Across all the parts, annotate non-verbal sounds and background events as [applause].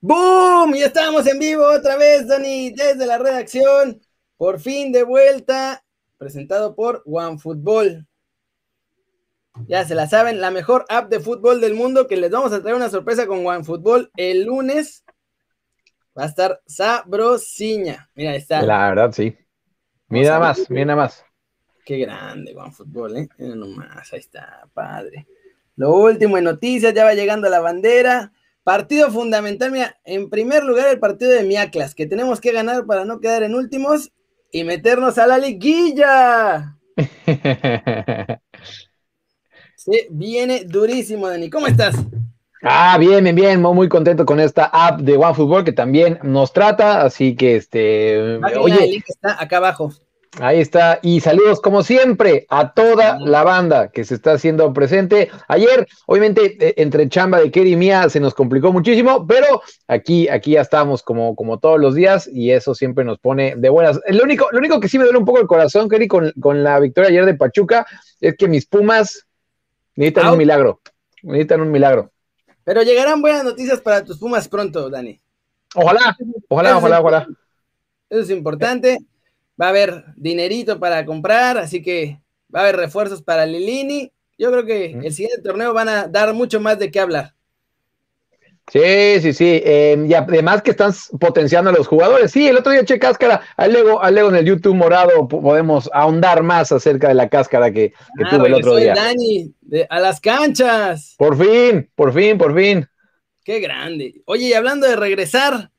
¡Boom! Y estamos en vivo otra vez, Dani, desde la redacción. Por fin de vuelta, presentado por OneFootball. Ya se la saben, la mejor app de fútbol del mundo, que les vamos a traer una sorpresa con OneFootball el lunes. Va a estar sabrosiña. Mira, ahí está. La verdad, sí. Mira más, mira más. Qué grande OneFootball, ¿eh? Mira nomás, ahí está, padre. Lo último en noticias, ya va llegando la bandera. Partido fundamental, mira, en primer lugar el partido de Miaclas, que tenemos que ganar para no quedar en últimos y meternos a la liguilla. [laughs] sí, viene durísimo, Dani. ¿Cómo estás? Ah, bien, bien, bien, muy contento con esta app de OneFootball que también nos trata, así que este, oye, el link está acá abajo. Ahí está. Y saludos, como siempre, a toda la banda que se está haciendo presente. Ayer, obviamente, e, entre chamba de Kerry y mía se nos complicó muchísimo, pero aquí, aquí ya estamos como, como todos los días y eso siempre nos pone de buenas. Lo único, lo único que sí me duele un poco el corazón, Kerry, con, con la victoria ayer de Pachuca, es que mis Pumas necesitan un milagro. Necesitan un milagro. Pero llegarán buenas noticias para tus Pumas pronto, Dani. Ojalá, ojalá, ojalá, ojalá. Eso es importante va a haber dinerito para comprar, así que va a haber refuerzos para Lilini. Yo creo que el siguiente torneo van a dar mucho más de qué hablar. Sí, sí, sí. Em, y además que están potenciando a los jugadores. Sí, el otro día eché cáscara. Al Lego en el YouTube morado podemos ahondar más acerca de la cáscara que, que ah, tuve el otro día. Dani, a las canchas. Por fin, por fin, por fin. Qué grande. Oye, y hablando de regresar,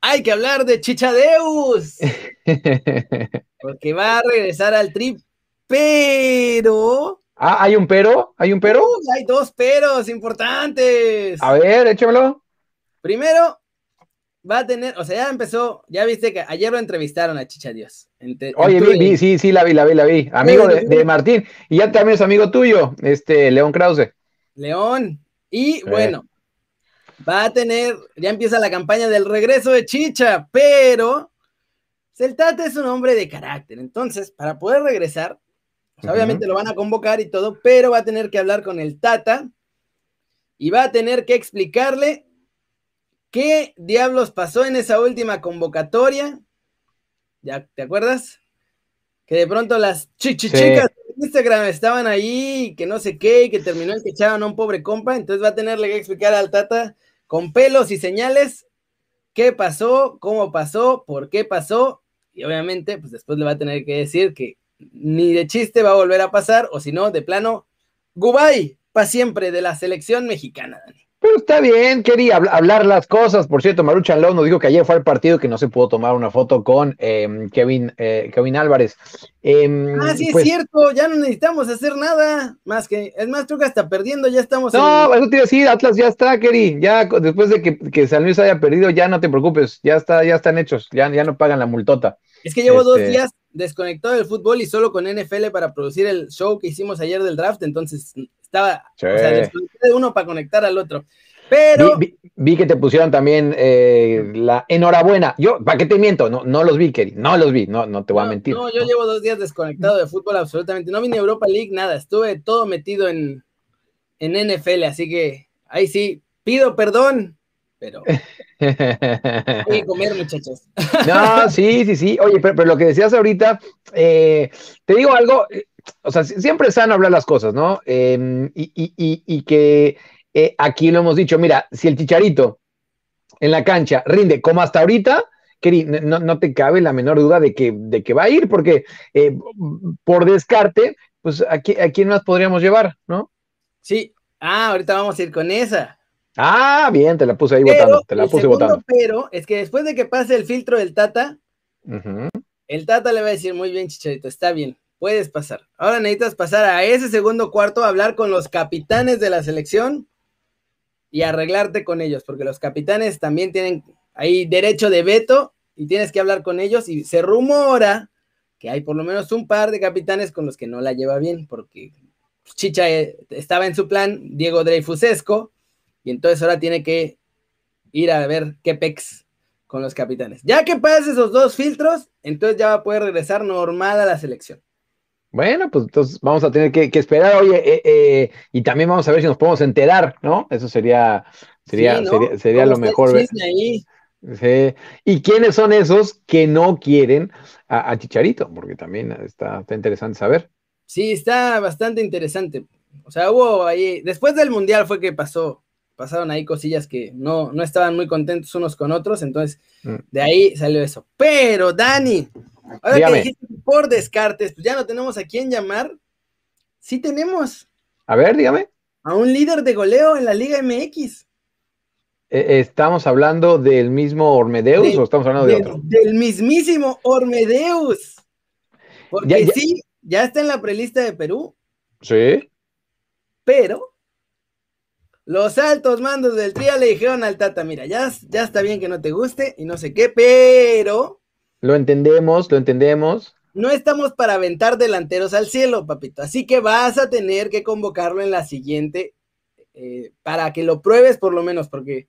hay que hablar de Chichadeus. [laughs] porque va a regresar al trip, pero. Ah, ¿hay un pero? ¿Hay un pero? hay dos peros importantes. A ver, échamelo. Primero, va a tener, o sea, ya empezó, ya viste que ayer lo entrevistaron a Chichadios. Oye, vi, sí, sí, la vi, la vi, la vi. Amigo de, Martín. Y ya también es amigo tuyo, este, León Krause. León. Y bueno, va a tener, ya empieza la campaña del regreso de Chicha, pero el Tata es un hombre de carácter, entonces para poder regresar, obviamente lo van a convocar y todo, pero va a tener que hablar con el Tata y va a tener que explicarle qué diablos pasó en esa última convocatoria. ¿Ya te acuerdas? Que de pronto las chichichicas de Instagram estaban ahí, que no sé qué, y que terminó el que echaban a un pobre compa, entonces va a tenerle que explicar al Tata con pelos y señales qué pasó, cómo pasó, por qué pasó, y obviamente, pues después le va a tener que decir que ni de chiste va a volver a pasar, o si no, de plano, Gubay, para siempre de la selección mexicana, Dani. Pero está bien, quería hablar las cosas. Por cierto, Maruchan Lowe nos dijo que ayer fue al partido y que no se pudo tomar una foto con em, Kevin, eh, Kevin Álvarez. Em, ah, sí, es pues cierto, ya no necesitamos hacer nada más que, es más, creo que hasta perdiendo ya estamos. No, eso te iba a decir, Atlas ya está, Keri, ya después de que, que San Luis haya perdido, ya no te preocupes, ya está, ya están hechos, ya, ya no pagan la multota. Es que llevo dos este días desconectado del fútbol y solo con NFL para producir el show que hicimos ayer del draft, entonces estaba, o sea, de uno para conectar al otro. Pero. Vi, que te pusieron también eh, la enhorabuena. Yo, ¿para qué te miento? No, no los vi, Kerry. No los vi, no, no te voy a mentir. No, yo llevo dos días desconectado de fútbol absolutamente. No vine a Europa League, nada. Estuve todo metido en, en NFL, así que ahí sí, pido perdón, pero. [laughs] Hay que comer, muchachos. No, sí, sí, sí. Oye, pero, lo que decías ahorita, eh, te digo algo, o sea, siempre es sano hablar las cosas, ¿no? Em, y, y, y, que eh, aquí lo hemos dicho, mira, si el chicharito en la cancha rinde como hasta ahorita, no, no te cabe la menor duda de que, de que va a ir, porque eh, por descarte, pues ¿a, quién más podríamos llevar, no? Sí, ah, ahorita vamos a ir con esa. Ah, bien, te la puse ahí votando, te la puse votando. Pero es que después de que pase el filtro del Tata, el Tata le va a decir, muy bien, Chicharito, está bien, puedes pasar. Ahora necesitas pasar a ese segundo cuarto a hablar con los capitanes de la selección y arreglarte con ellos, porque los capitanes también tienen ahí derecho de veto y tienes que hablar con ellos y se rumora que hay por lo menos un par de capitanes con los que no la lleva bien, porque Chicha eh, estaba en su plan, Diego Dreyfusesco, y entonces ahora tiene que ir a ver qué pex con los capitanes. Ya que pase esos dos filtros, entonces ya va a poder regresar normal a la selección. Bueno, pues entonces vamos a tener que, esperar, oye, eh, eh, y también vamos a ver si nos podemos enterar, ¿no? Eso sería, Sería, sería, lo mejor. Ahí? Sí. ¿Y quiénes son esos que no quieren a, Chicharito? Porque también está, interesante saber. Sí, está bastante interesante. O sea, hubo ahí, después del Mundial fue que pasó, pasaron ahí cosillas que no, no estaban muy contentos unos con otros, entonces mm. de ahí salió eso. Pero, Dani, ahora que dijiste por descartes, pues ya no tenemos a quién llamar. Sí tenemos. A ver, dígame. A un líder de goleo en la Liga MX. Eh, ¿Estamos hablando del mismo Ormedeus o estamos hablando de, otro? Del mismísimo Ormedeus. Porque sí, ya está en la prelista de Perú. Sí. Pero los altos mandos del TRIA le dijeron al Tata, mira, ya, ya está bien que no te guste y no sé qué, pero... Lo entendemos, lo entendemos. No estamos para aventar delanteros al cielo, papito. Así que vas a tener que convocarlo en la siguiente eh, para que lo pruebes por lo menos, porque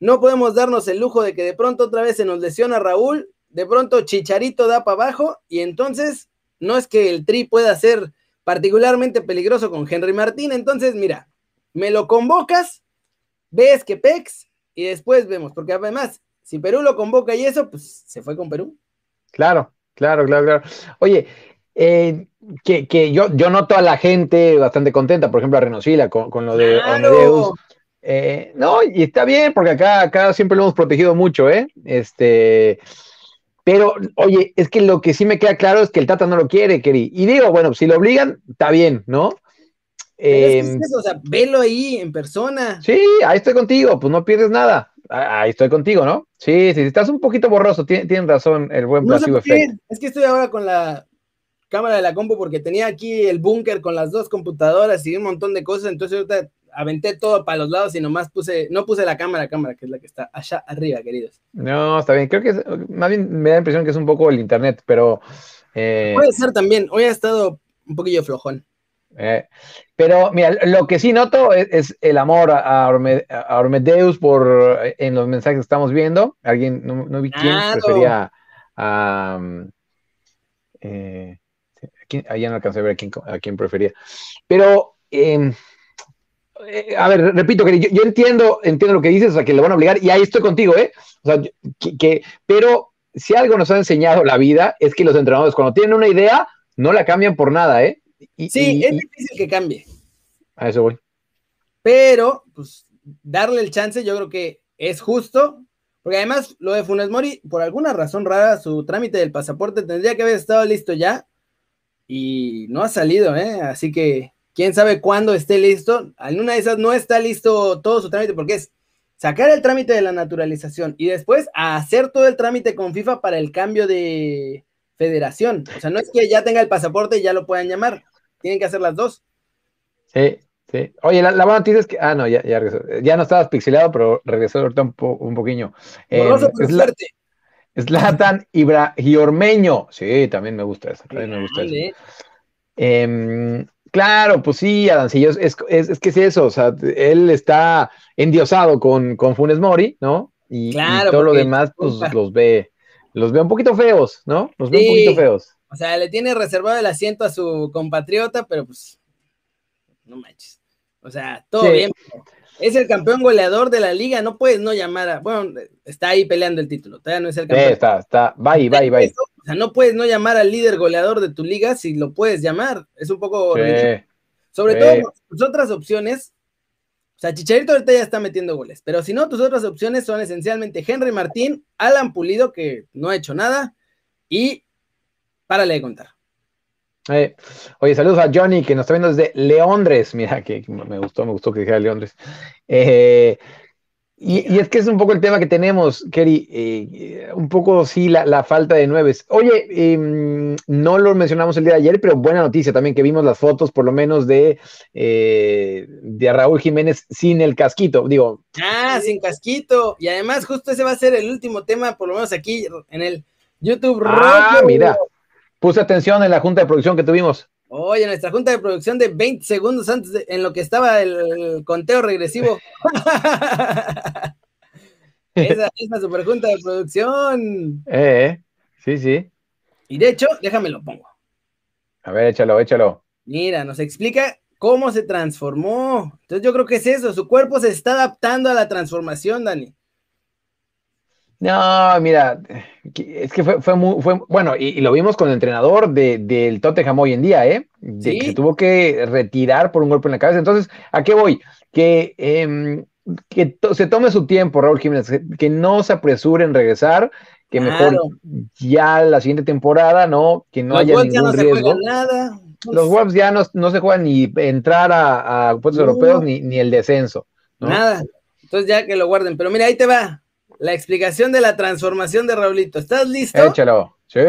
no podemos darnos el lujo de que de pronto otra vez se nos lesiona Raúl, de pronto Chicharito da para abajo y entonces no es que el Tri pueda ser particularmente peligroso con Henry Martín. Entonces, mira, me lo convocas, ves que Pex y después vemos, porque además, si Perú lo convoca y eso, pues se fue con Perú. Claro, claro, claro, claro. Oye, eh, que, yo, yo noto a la gente bastante contenta, por ejemplo, a Renosila con, lo de claro. Eh, no, y está bien, porque acá, acá siempre lo hemos protegido mucho, ¿eh? Este, pero, oye, es que lo que sí me queda claro es que el Tata no lo quiere, Keri. Y digo, bueno, si lo obligan, está bien, ¿no? Em, o sea, velo ahí en persona. Sí, ahí estoy contigo, pues no pierdes nada. Ahí estoy contigo, ¿no? Sí, sí, estás un poquito borroso, tienes razón, el buen no Es que estoy ahora con la cámara de la compu porque tenía aquí el búnker con las dos computadoras y un montón de cosas, entonces ahorita aventé todo para los lados y nomás puse, no puse la cámara, cámara, que es la que está allá arriba, queridos. No, está bien. Creo que más bien me da la impresión que es un poco el internet, pero. Eh, Puede ser también. Hoy ha estado un poquillo flojón. Eh, pero mira, lo que sí noto es, el amor a, Ormedeus por en los mensajes que estamos viendo. Alguien, no, vi quién prefería a. Eh, ya no alcancé a ver a quién, a quién prefería. Pero. Eh, eh, a ver, repito, que yo, entiendo, entiendo lo que dices, o sea, que le van a obligar, y ahí estoy contigo, ¿eh? O sea, que, pero si algo nos ha enseñado la vida es que los entrenadores cuando tienen una idea, no la cambian por nada, ¿eh? Sí, es difícil que cambie. A eso voy. Pero, pues, darle el chance, yo creo que es justo, porque además lo de Funes Mori, por alguna razón rara, su trámite del pasaporte tendría que haber estado listo ya, y no ha salido, ¿eh? Así que quién sabe cuándo esté listo. En una de esas no está listo todo su trámite porque es sacar el trámite de la naturalización y después hacer todo el trámite con FIFA para el cambio de federación. O sea, no es que ya tenga el pasaporte y ya lo puedan llamar. Tienen que hacer las dos. Sí, sí. Oye, la, buena noticia es que. Ah, no, ya, ya regresó. Ya no estabas pixelado, pero regresó ahorita un, po, un poquillo. Eh, es Zlatan Ibrahiormeño. Sí, también me gusta eso. También me gusta eso. Eh, Claro, pues sí, Adancillo, es, es, que es eso, o sea, él está endiosado con, con Funes Mori, ¿no? Y, todo lo demás, pues los ve, los ve un poquito feos, ¿no? Los ve un poquito feos. O sea, le tiene reservado el asiento a su compatriota, pero pues, no manches. O sea, todo bien. Es el campeón goleador de la liga, no puedes no llamar a, bueno, está ahí peleando el título, todavía no es el campeón. Sí, está, está, va y va. O sea, no puedes no llamar al líder goleador de tu liga si lo puedes llamar. Es un poco Sobre todo, tus otras opciones. O sea, Chicharito ahorita ya está metiendo goles. Pero si no, tus otras opciones son esencialmente Henry Martín, Alan Pulido, que no ha hecho nada, y párale de contar. Eh, oye, saludos a Johnny que nos está viendo desde Leondres. [laughs] Mira, que me gustó, me gustó que dijera Leondres. Eh, y, es que es un poco el tema que tenemos, Kerry, eh, un poco sí la, falta de nueves. Oye, em, no lo mencionamos el día de ayer, pero buena noticia también que vimos las fotos, por lo menos de, eh, de Raúl Jiménez sin el casquito, digo. Ah, sin casquito. Y además justo ese va a ser el último tema, por lo menos aquí en el YouTube. Ah, mira, puse atención en la junta de producción que tuvimos. Oye, nuestra junta de producción de 20 segundos antes de, en lo que estaba el, conteo regresivo. [laughs] esa es la super junta de producción. Eh, sí, sí. Y de hecho, déjame lo pongo. A ver, échalo, échalo. Mira, nos explica cómo se transformó. Entonces yo creo que es eso, su cuerpo se está adaptando a la transformación, Dani. No, mira, es que fue, muy, fue bueno, y, lo vimos con el entrenador del Tottenham hoy en día, ¿eh? De que se tuvo que retirar por un golpe en la cabeza. Entonces, ¿a qué voy? Que, em, que se tome su tiempo, Raúl Jiménez, que, no se apresure en regresar, que mejor ya la siguiente temporada, ¿no? Que no haya ningún riesgo. nada. Los Wolves ya no, se juegan ni entrar a, puestos europeos ni, ni, el descenso. Nada. Entonces ya que lo guarden. Pero mira, ahí te va la explicación de la transformación de Raulito. ¿Estás listo? Échalo. Sí.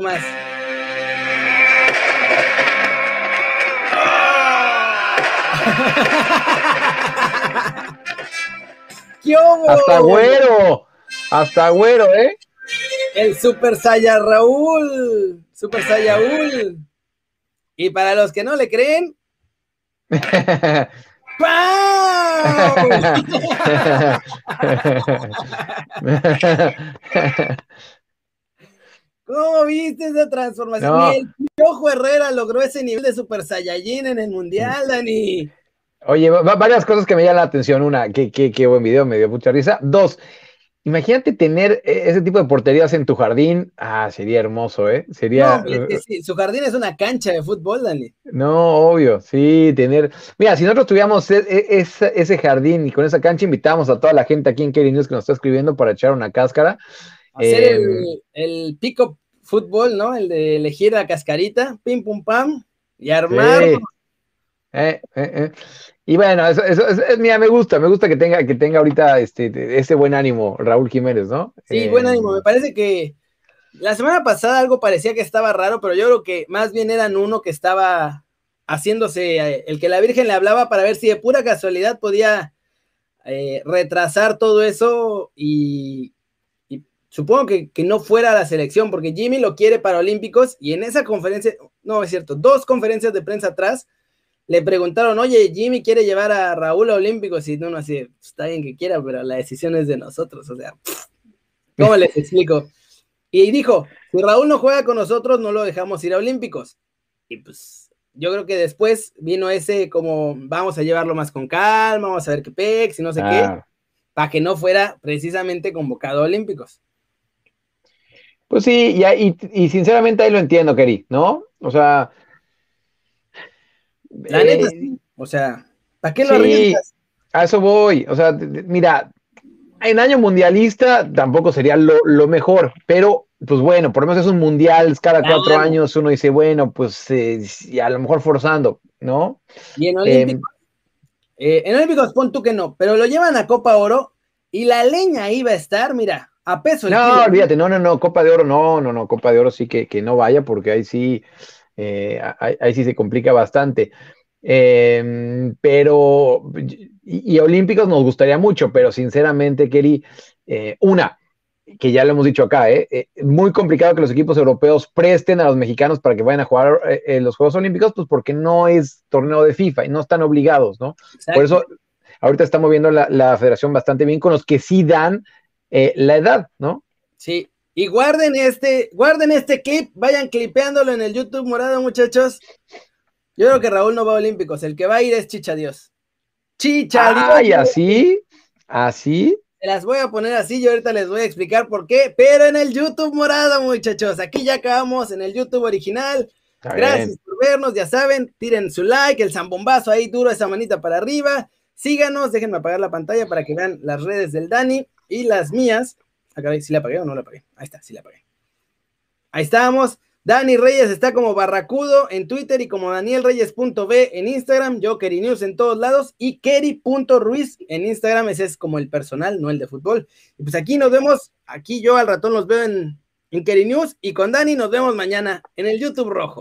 más. [laughs] ¡Qué Hasta güero. Hasta güero, ¿eh? El Super Saya Raúl. Super Sayaúl. Y para los que no le creen. [laughs] ¿Cómo viste esa transformación? el Piojo Herrera logró ese nivel de Super Saiyajin en el Mundial, Dani. Oye, varias cosas que me llaman la atención. Una, qué, qué buen video, me dio mucha risa. Dos, Imagínate tener e-, ese tipo de porterías en tu jardín. Ah, sería hermoso, ¿eh? Sería. No, su jardín es una cancha de fútbol, Dani. No, obvio, sí, tener. Mira, si nosotros tuviéramos e-, e-, ese, jardín y con esa cancha, invitamos a toda la gente aquí en Kerry News que nos está escribiendo para echar una cáscara. Hacer el, em, el pick-up fútbol, ¿no? El de elegir la cascarita, pim pum pam, y armar. Eh, eh, eh. Y bueno, eso, eso, mira, me gusta, me gusta que tenga, que tenga ahorita este, ese buen ánimo Raúl Jiménez, ¿no? Sí, buen ánimo. Me parece que la semana pasada algo parecía que estaba raro, pero yo creo que más bien eran uno que estaba haciéndose, el que la Virgen le hablaba para ver si de pura casualidad podía retrasar todo eso y, supongo que, que, no fuera la selección, porque Jimmy lo quiere para Olímpicos y en esa conferencia, no es cierto, dos conferencias de prensa atrás le preguntaron, oye, Jimmy quiere llevar a Raúl a Olímpicos, y no, no, así, está bien que quiera, pero la decisión es de nosotros, o sea, ¿cómo les explico? Y dijo, si Raúl no juega con nosotros, no lo dejamos ir a Olímpicos. Y pues yo creo que después vino ese como, vamos a llevarlo más con calma, vamos a ver qué pex y no sé qué, para que no fuera precisamente convocado a Olímpicos. Pues sí, y, y, sinceramente ahí lo entiendo, Keri, ¿no? O sea, la neta, eh, O sea, ¿para qué lo arriesgas? A eso voy. O sea, mira, en año mundialista tampoco sería lo, mejor, pero pues bueno, por lo menos es un mundial, cada ah, cuatro años uno dice, bueno, pues eh, a lo mejor forzando, ¿no? Y en Olímpicos, eh, en Olímpicos pon tú que no, pero lo llevan a Copa Oro y la leña iba a estar, mira, a peso. no, olvídate, no, no, no, Copa de Oro, no, no, no, Copa de Oro sí que, que no vaya, porque ahí sí, eh, ahí, sí se complica bastante. Em, pero, y, Olímpicos nos gustaría mucho, pero sinceramente, Kelly, eh, una, que ya lo hemos dicho acá, eh, muy complicado que los equipos europeos presten a los mexicanos para que vayan a jugar los Juegos Olímpicos, pues porque no es torneo de FIFA y no están obligados, ¿no? Por eso, ahorita está moviendo la, la, federación bastante bien con los que sí dan la edad, ¿no? Sí, y guarden este, guarden este clip, vayan clipeándolo en el YouTube morado, muchachos. Yo creo que Raúl no va a Olímpicos, el que va a ir es Chicha Dios. Chicha Dios. Ay, así, así. Se las voy a poner así, yo ahorita les voy a explicar por qué, pero en el YouTube morado, muchachos. Aquí ya acabamos en el YouTube original. Gracias por vernos, ya saben, tiren su like, el zambombazo ahí duro, esa manita para arriba. Síganos, déjenme apagar la pantalla para que vean las redes del Dani y las mías. Acá, ¿sí la apagué o no la apagué? Ahí está, sí la apagué. Ahí estamos. Dani Reyes está como Barracudo en Twitter y como DanielReyes.b en Instagram, yo News en todos lados y Keri.ruiz en Instagram, ese es como el personal, no el de fútbol. Y pues aquí nos vemos, aquí yo al ratón los veo en, en Keri News y con Dani nos vemos mañana en el YouTube rojo.